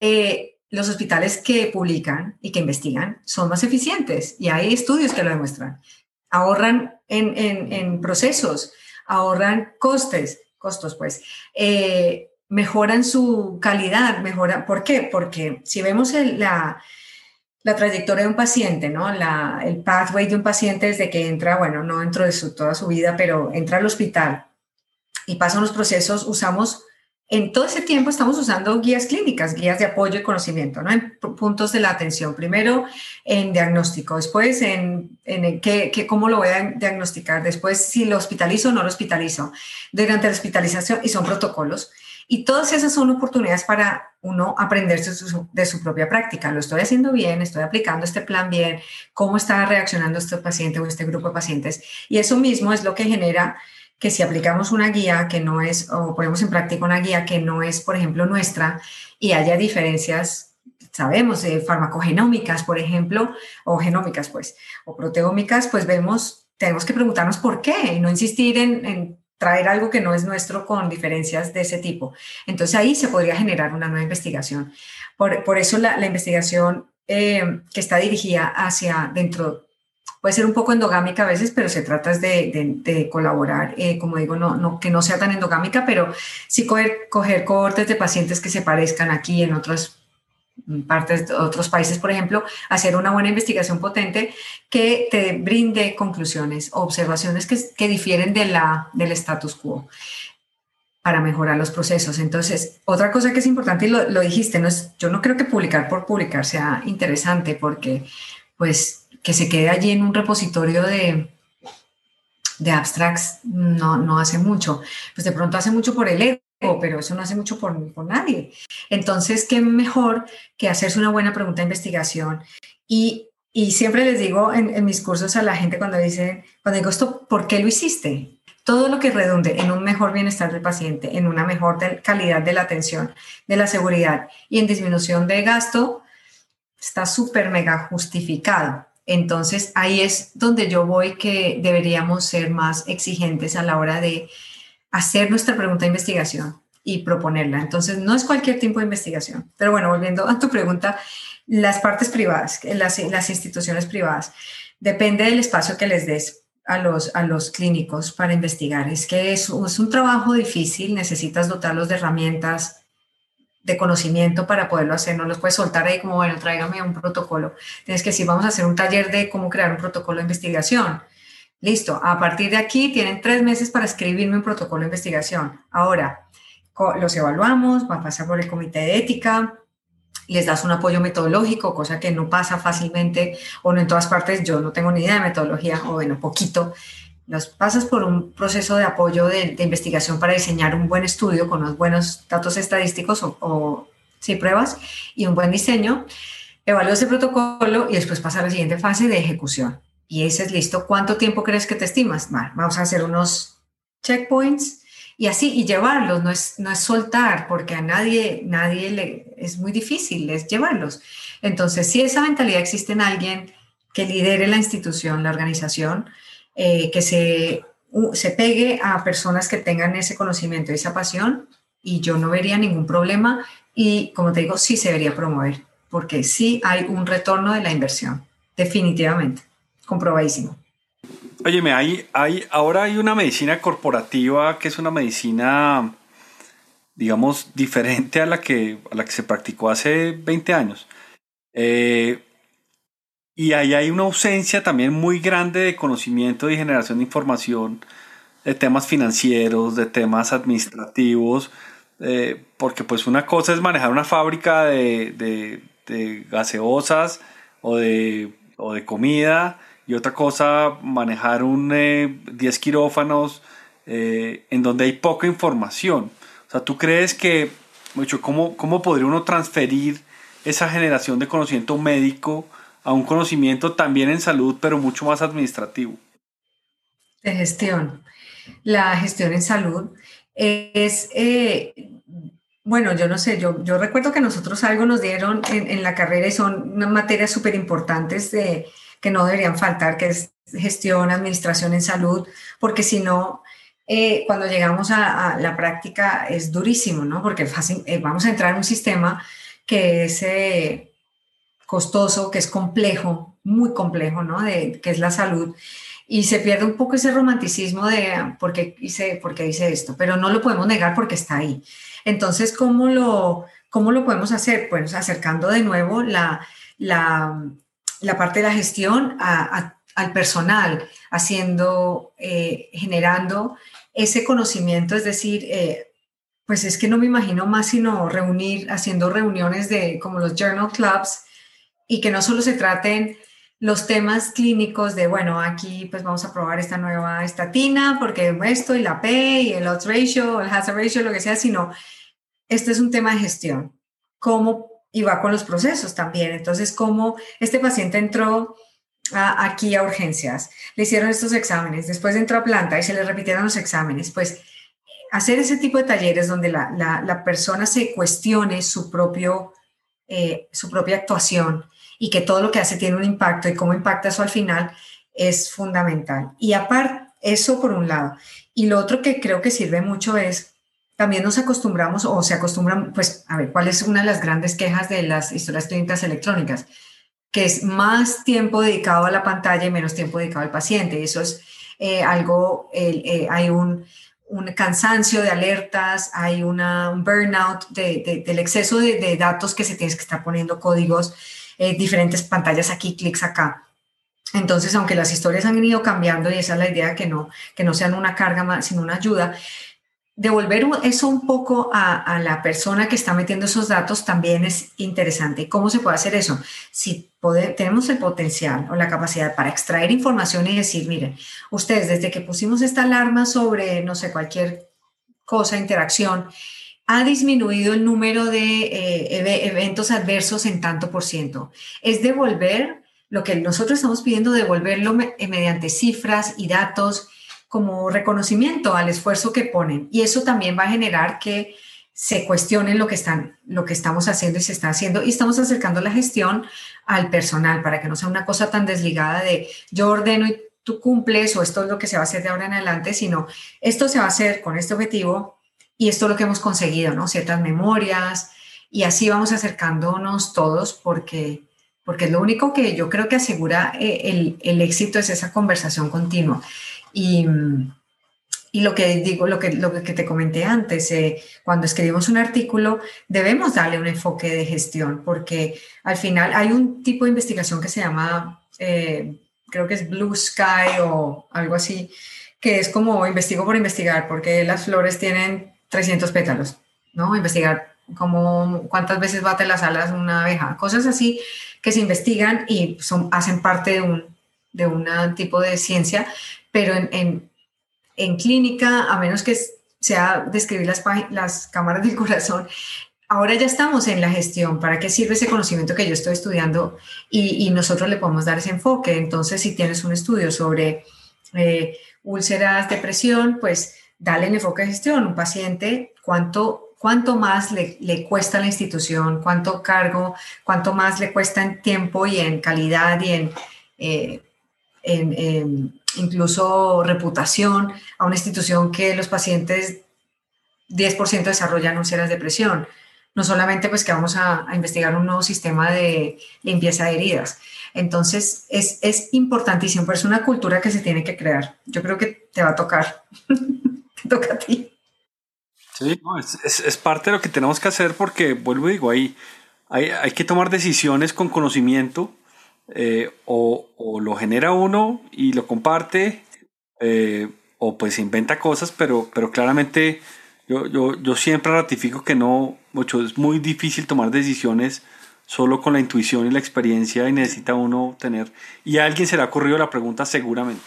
eh, los hospitales que publican y que investigan son más eficientes y hay estudios que lo demuestran. Ahorran en, en, en procesos, ahorran costes, costos, pues. Eh, mejoran su calidad, mejora, ¿por qué? Porque si vemos la, la, trayectoria de un paciente, ¿no? La, el pathway de un paciente desde que entra, bueno, no dentro de su, toda su vida, pero entra al hospital y pasan los procesos, usamos, en todo ese tiempo estamos usando guías clínicas, guías de apoyo y conocimiento, ¿no? En puntos de la atención. Primero en diagnóstico, después en, en qué, qué, cómo lo voy a diagnosticar, después si lo hospitalizo o no lo hospitalizo, durante la hospitalización y son protocolos. Y todas esas son oportunidades para uno aprender de su, propia práctica. Lo estoy haciendo bien, estoy aplicando este plan bien, cómo está reaccionando este paciente o este grupo de pacientes. Y eso mismo es lo que genera que si aplicamos una guía que no es, o ponemos en práctica una guía que no es, por ejemplo, nuestra, y haya diferencias, sabemos, farmacogenómicas, por ejemplo, o genómicas, pues, o proteómicas, pues vemos, tenemos que preguntarnos por qué y no insistir en traer algo que no es nuestro con diferencias de ese tipo. Entonces ahí se podría generar una nueva investigación. Por, por eso la, investigación eh, que está dirigida hacia dentro puede ser un poco endogámica a veces, pero se trata de, de, de colaborar, eh, como digo, no, no, que no sea tan endogámica, pero sí coger, coger cohortes de pacientes que se parezcan aquí en otras partes de otros países, por ejemplo, hacer una buena investigación potente que te brinde conclusiones o observaciones que, que difieren de la, del status quo para mejorar los procesos. Entonces, otra cosa que es importante, y lo, lo, dijiste, no es, yo no creo que publicar por publicar sea interesante porque, pues, que se quede allí en un repositorio de, de abstracts no, no hace mucho. Pues de pronto hace mucho por el pero eso no hace mucho por, por nadie. Entonces, ¿qué mejor que hacerse una buena pregunta de investigación? Y, y siempre les digo en, mis cursos a la gente cuando dicen, cuando digo esto, ¿por qué lo hiciste? Todo lo que redunde en un mejor bienestar del paciente, en una mejor calidad de la atención, de la seguridad y en disminución de gasto, está súper mega justificado. Entonces ahí es donde yo voy que deberíamos ser más exigentes a la hora de hacer nuestra pregunta de investigación y proponerla. Entonces, no es cualquier tipo de investigación. Pero bueno, volviendo a tu pregunta, las partes privadas, las, instituciones privadas, depende del espacio que les des a los, a los clínicos para investigar. Es que es, es un trabajo difícil, necesitas dotarlos de herramientas, de conocimiento para poderlo hacer. No los puedes soltar ahí como, bueno, tráigame un protocolo. Tienes que decir, vamos a hacer un taller de cómo crear un protocolo de investigación Listo, a partir de aquí tienen tres meses para escribirme un protocolo de investigación. Ahora, los evaluamos, va a pasar por el comité de ética, les das un apoyo metodológico, cosa que no pasa fácilmente o no en todas partes. Yo no tengo ni idea de metodología, o bueno, poquito. Los pasas por un proceso de apoyo de, investigación para diseñar un buen estudio con unos buenos datos estadísticos o, o sí, pruebas y un buen diseño. Evalúas el protocolo y después pasa a la siguiente fase de ejecución y ese es listo. ¿Cuánto tiempo crees que te estimas? vamos a hacer unos checkpoints y así, y llevarlos, no es, no es soltar, porque a nadie, nadie es muy difícil, es llevarlos. Entonces, si esa mentalidad existe en alguien que lidere la institución, la organización, eh, que se, se pegue a personas que tengan ese conocimiento, esa pasión, y yo no vería ningún problema y, como te digo, sí se debería promover, porque sí hay un retorno de la inversión, definitivamente, comprobadísimo. Óyeme, hay, hay, ahora hay una medicina corporativa que es una medicina, digamos, diferente a la que, a la que se practicó hace 20 años. Eh, y ahí hay una ausencia también muy grande de conocimiento y generación de información de temas financieros, de temas administrativos, eh, porque pues una cosa es manejar una fábrica de, gaseosas o de, o de comida y otra cosa manejar un 10 eh, quirófanos eh, en donde hay poca información. O sea, ¿tú crees que, mucho, ¿cómo, ¿cómo podría uno transferir esa generación de conocimiento médico a un conocimiento también en salud, pero mucho más administrativo? De gestión. La gestión en salud es, eh, bueno, yo no sé, yo, yo recuerdo que nosotros algo nos dieron en, en la carrera y son unas materias súper importantes de, que no deberían faltar, que es gestión, administración en salud, porque si no, eh, cuando llegamos a, la práctica es durísimo, ¿no? Porque eh, vamos a entrar en un sistema que es eh, costoso, que es complejo, muy complejo, ¿no? De, que es la salud. Y se pierde un poco ese romanticismo de por qué hice, por qué hice esto, pero no lo podemos negar porque está ahí. Entonces, ¿cómo lo, cómo lo podemos hacer? Pues acercando de nuevo la, la, la parte de la gestión al personal, haciendo, eh, generando ese conocimiento, es decir, eh, pues es que no me imagino más sino reunir, haciendo reuniones de como los journal clubs y que no solo se traten los temas clínicos de, bueno, aquí pues vamos a probar esta nueva estatina porque esto y la P y el odds ratio, el hazard ratio, lo que sea, sino este es un tema de gestión. ¿Cómo y va con los procesos también. Entonces, como este paciente entró aquí a urgencias, le hicieron estos exámenes, después entró a planta y se le repitieron los exámenes, pues hacer ese tipo de talleres donde la, persona se cuestione su, propio, eh, su propia actuación y que todo lo que hace tiene un impacto y cómo impacta eso al final es fundamental. Y aparte, eso por un lado. Y lo otro que creo que sirve mucho es también nos acostumbramos o se acostumbran, pues, a ver, ¿cuál es una de las grandes quejas de las historias clínicas electrónicas? Que es más tiempo dedicado a la pantalla y menos tiempo dedicado al paciente. Eso es eh, algo, eh, hay un, cansancio de alertas, hay una, un burnout del exceso de, datos que se tienes que estar poniendo códigos, eh, diferentes pantallas aquí, clics acá. Entonces, aunque las historias han ido cambiando y esa es la idea, que no, que no sean una carga sino una ayuda, devolver eso un poco a, la persona que está metiendo esos datos también es interesante. ¿Cómo se puede hacer eso? Si tenemos el potencial o la capacidad para extraer información y decir, miren, ustedes desde que pusimos esta alarma sobre, no sé, cualquier cosa, interacción, ha disminuido el número de eh, eventos adversos en tanto por ciento. Es devolver lo que nosotros estamos pidiendo, devolverlo mediante cifras y datos como reconocimiento al esfuerzo que ponen. Y eso también va a generar que se cuestione lo que, están, lo que estamos haciendo y se está haciendo. Y estamos acercando la gestión al personal para que no sea una cosa tan desligada de yo ordeno y tú cumples o esto es lo que se va a hacer de ahora en adelante, sino esto se va a hacer con este objetivo y esto es lo que hemos conseguido, ¿no? Ciertas memorias y así vamos acercándonos todos porque, porque lo único que yo creo que asegura eh, el, el éxito es esa conversación continua. Y, lo que digo, lo que, lo que te comenté antes, eh, cuando escribimos un artículo, debemos darle un enfoque de gestión, porque al final hay un tipo de investigación que se llama, eh, creo que es Blue Sky o algo así, que es como investigo por investigar, porque las flores tienen 300 pétalos, ¿no? Investigar como cuántas veces bate las alas una abeja, cosas así que se investigan y son, hacen parte de un, de un tipo de ciencia, pero en, en, clínica, a menos que sea describir las, las cámaras del corazón, ahora ya estamos en la gestión. ¿Para qué sirve ese conocimiento que yo estoy estudiando? Y, nosotros le podemos dar ese enfoque. Entonces, si tienes un estudio sobre eh, úlceras, depresión, pues dale el enfoque de gestión. Un paciente, ¿cuánto, cuánto más le, le cuesta a la institución? ¿Cuánto cargo? ¿Cuánto más le cuesta en tiempo y en calidad y en, eh, en incluso reputación a una institución que los pacientes 10% desarrollan úlceras de presión? no solamente pues que vamos a, investigar un nuevo sistema de limpieza de heridas. Entonces, es, es importantísimo, pero es una cultura que se tiene que crear. Yo creo que te va a tocar. te toca a ti. Sí, es, es, parte de lo que tenemos que hacer porque, vuelvo y digo, ahí hay, hay, que tomar decisiones con conocimiento eh, o, lo genera uno y lo comparte eh, o pues inventa cosas, pero, pero claramente yo, yo, yo siempre ratifico que no, mucho, es muy difícil tomar decisiones solo con la intuición y la experiencia y necesita uno tener... Y a alguien se le ha ocurrido la pregunta seguramente.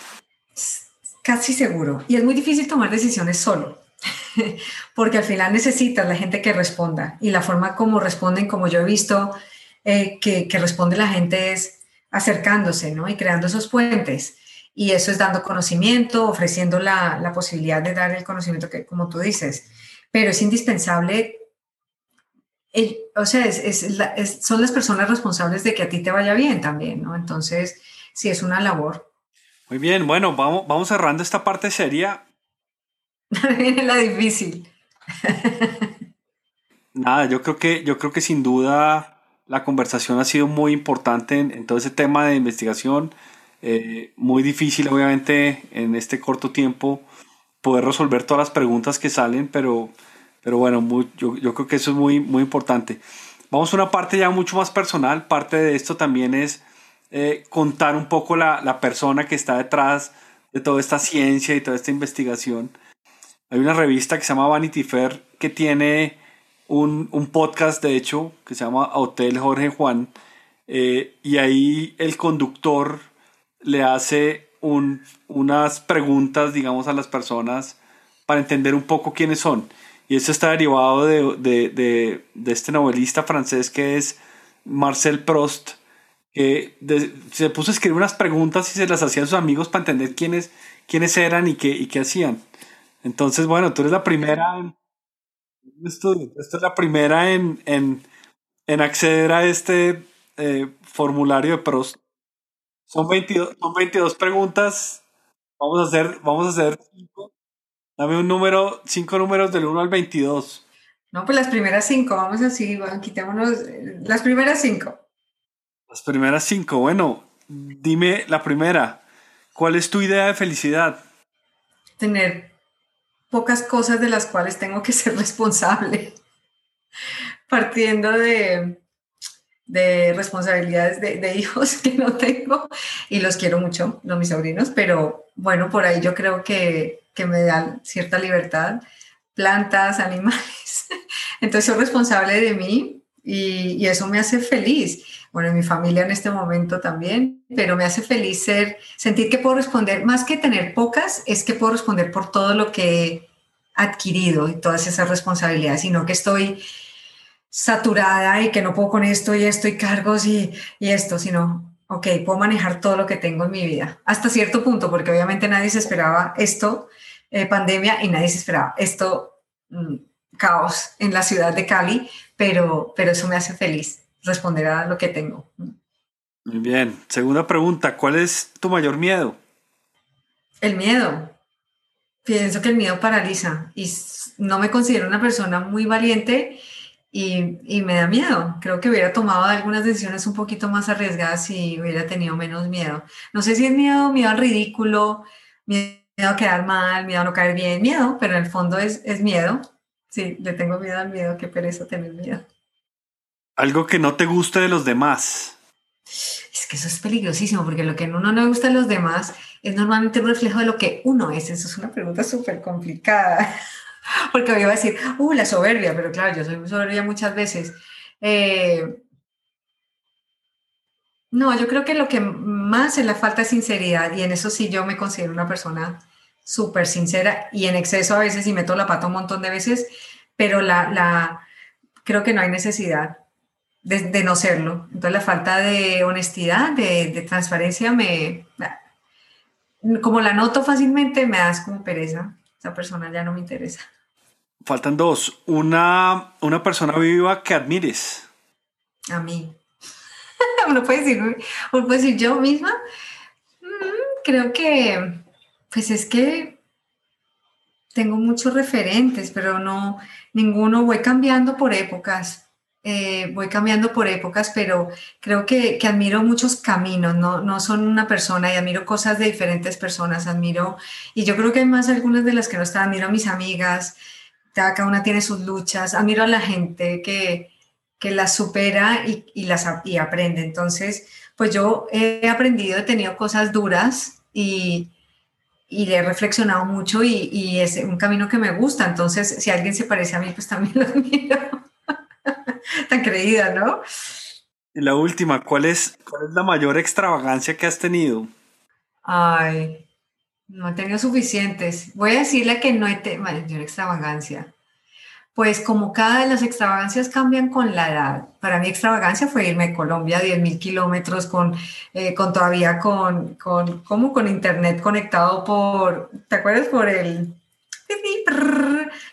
Casi seguro. Y es muy difícil tomar decisiones solo, porque al final necesitas la gente que responda. Y la forma como responden, como yo he visto eh, que, que, responde la gente es acercándose, ¿no? Y creando esos puentes. Y eso es dando conocimiento, ofreciendo la, la posibilidad de dar el conocimiento que, como tú dices. Pero es indispensable o sea, es, son las personas responsables de que a ti te vaya bien también, ¿no? Entonces, sí, es una labor. Muy bien, bueno, vamos, vamos cerrando esta parte seria. Viene la difícil. Nada, yo creo que, yo creo que sin duda la conversación ha sido muy importante en, todo ese tema de investigación. Eh, muy difícil, obviamente, en este corto tiempo poder resolver todas las preguntas que salen, pero pero bueno, yo, yo, creo que eso es muy, muy importante. Vamos a una parte ya mucho más personal. Parte de esto también es eh, contar un poco la, la, persona que está detrás de toda esta ciencia y toda esta investigación. Hay una revista que se llama Vanity Fair que tiene un, un podcast, de hecho, que se llama Hotel Jorge Juan. Eh, y ahí el conductor le hace un, unas preguntas, digamos, a las personas para entender un poco quiénes son. Y esto está derivado de, este novelista francés que es Marcel Proust, que se puso a escribir unas preguntas y se las hacía a sus amigos para entender quiénes, quiénes eran y qué, y qué hacían. Entonces, bueno, tú eres la primera en... Esto, es la primera en, en, acceder a este eh, formulario de Proust. Son 22, son 22 preguntas. Vamos a hacer, vamos a hacer Dame un número, cinco números del 1 al 22. No, pues las primeras cinco, vamos así, bueno, quitémonos eh, las primeras cinco. Las primeras cinco, bueno, dime la primera. ¿Cuál es tu idea de felicidad? Tener pocas cosas de las cuales tengo que ser responsable. Partiendo de, de responsabilidades de, hijos que no tengo y los quiero mucho, los mis sobrinos, pero bueno, por ahí yo creo que que me dan cierta libertad, plantas, animales. Entonces soy responsable de mí y, eso me hace feliz. Bueno, en mi familia en este momento también, pero me hace feliz ser, sentir que puedo responder, más que tener pocas, es que puedo responder por todo lo que he adquirido y todas esas responsabilidades, sino que estoy saturada y que no puedo con esto y esto y cargos y, esto, sino ok, puedo manejar todo lo que tengo en mi vida, hasta cierto punto, porque obviamente nadie se esperaba esto, eh, pandemia, y nadie se esperaba esto, mm, caos en la ciudad de Cali, pero, pero eso me hace feliz, responder a lo que tengo. Muy bien. Segunda pregunta, ¿cuál es tu mayor miedo? El miedo. Pienso que el miedo paraliza y no me considero una persona muy valiente y, y, me da miedo. Creo que hubiera tomado algunas decisiones un poquito más arriesgadas si hubiera tenido menos miedo. No sé si es miedo, miedo al ridículo, miedo a quedar mal, miedo a no caer bien, miedo, pero en el fondo es, es miedo. Sí, le tengo miedo al miedo, qué pereza tener miedo. Algo que no te guste de los demás. Es que eso es peligrosísimo, porque lo que a uno no le gusta de los demás es normalmente un reflejo de lo que uno es. Eso es una pregunta súper complicada, porque voy a decir, uh, la soberbia, pero claro, yo soy soberbia muchas veces. Eh, no, yo creo que lo que más es la falta de sinceridad, y en eso sí yo me considero una persona súper sincera y en exceso a veces y meto la pata un montón de veces, pero la, la creo que no hay necesidad de, no serlo. Entonces la falta de honestidad, de, transparencia, me, como la noto fácilmente, me das como pereza. esa persona ya no me interesa. Faltan dos. Una, una persona viva que admires. A mí. uno puede decir, uno puede decir yo misma. Mm, creo que, pues es que tengo muchos referentes, pero no, ninguno, voy cambiando por épocas. Eh, voy cambiando por épocas, pero creo que, que, admiro muchos caminos, no, no son una persona y admiro cosas de diferentes personas, admiro, y yo creo que hay más algunas de las que no están, admiro a mis amigas, cada una tiene sus luchas, admiro a la gente que, que las supera y, y, las, y aprende. Entonces, pues yo he aprendido, he tenido cosas duras y, y he reflexionado mucho y, y, es un camino que me gusta. Entonces, si alguien se parece a mí, pues también lo admiro. Tan creída, ¿no? Y la última, ¿cuál es, ¿cuál es la mayor extravagancia que has tenido? Ay, no he tenido suficientes. Voy a decirle que no he tenido mayor extravagancia. Pues como cada de las extravagancias cambian con la edad. Para mí extravagancia fue irme a Colombia 10.000 kilómetros con, eh, con todavía con, con, como con internet conectado por, ¿te acuerdas? Por el,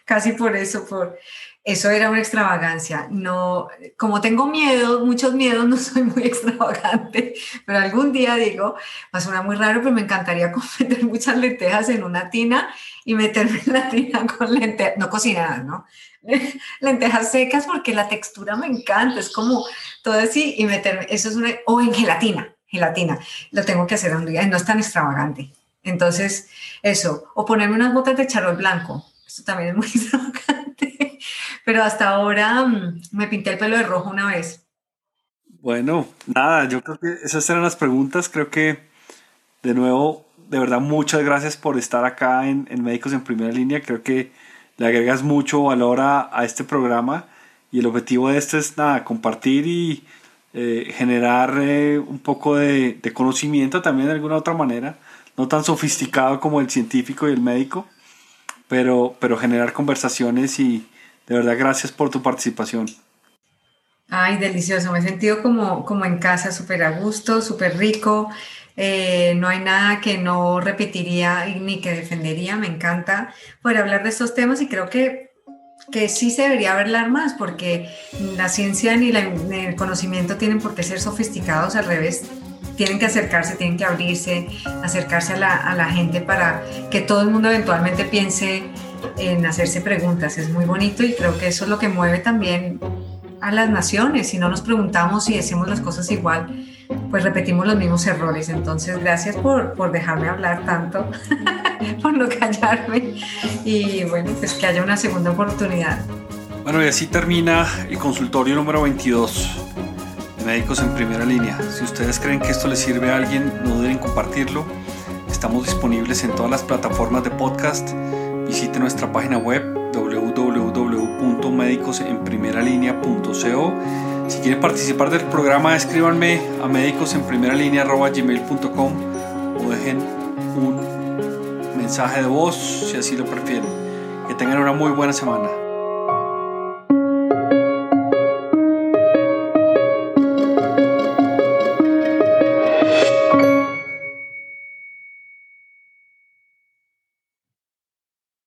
casi por eso, por, eso era una extravagancia. No, como tengo miedo, muchos miedos, no soy muy extravagante, pero algún día digo, va a sonar muy raro, pero me encantaría meter muchas lentejas en una tina y meterme en la tina con lentejas, no cocinadas, ¿no? lentejas secas porque la textura me encanta, es como todo así y meterme, eso es una, o en gelatina, gelatina, lo tengo que hacer un día, no es tan extravagante. Entonces, eso, o ponerme unas botas de charol blanco, eso también es muy extravagante, pero hasta ahora mm, me pinté el pelo de rojo una vez. Bueno, nada, yo creo que esas eran las preguntas, creo que de nuevo, de verdad, muchas gracias por estar acá en, en Médicos en Primera Línea, creo que le agregas mucho valor a, a este programa y el objetivo de esto es nada, compartir y eh, generar eh, un poco de, de, conocimiento también de alguna otra manera, no tan sofisticado como el científico y el médico, pero, pero generar conversaciones y de verdad gracias por tu participación. Ay, delicioso, me he sentido como, como en casa, súper a gusto, súper rico. Eh, no hay nada que no repetiría ni que defendería, me encanta poder hablar de estos temas y creo que, que sí se debería hablar más porque la ciencia ni, el conocimiento tienen por qué ser sofisticados, al revés, tienen que acercarse, tienen que abrirse, acercarse a la, a la, gente para que todo el mundo eventualmente piense en hacerse preguntas. Es muy bonito y creo que eso es lo que mueve también a las naciones. Si no nos preguntamos y decimos las cosas igual, pues repetimos los mismos errores. Entonces, gracias por, por dejarme hablar tanto, por no callarme y bueno, pues que haya una segunda oportunidad. Bueno, y así termina el consultorio número 22 de Médicos en Primera Línea. Si ustedes creen que esto les sirve a alguien, no deben compartirlo. Estamos disponibles en todas las plataformas de podcast. Visite nuestra página web www.medicosenprimeralinea.co si quieren participar del programa, escríbanme a médicosenprimeralínea.gmail.com o dejen un mensaje de voz si así lo prefieren. Que tengan una muy buena semana.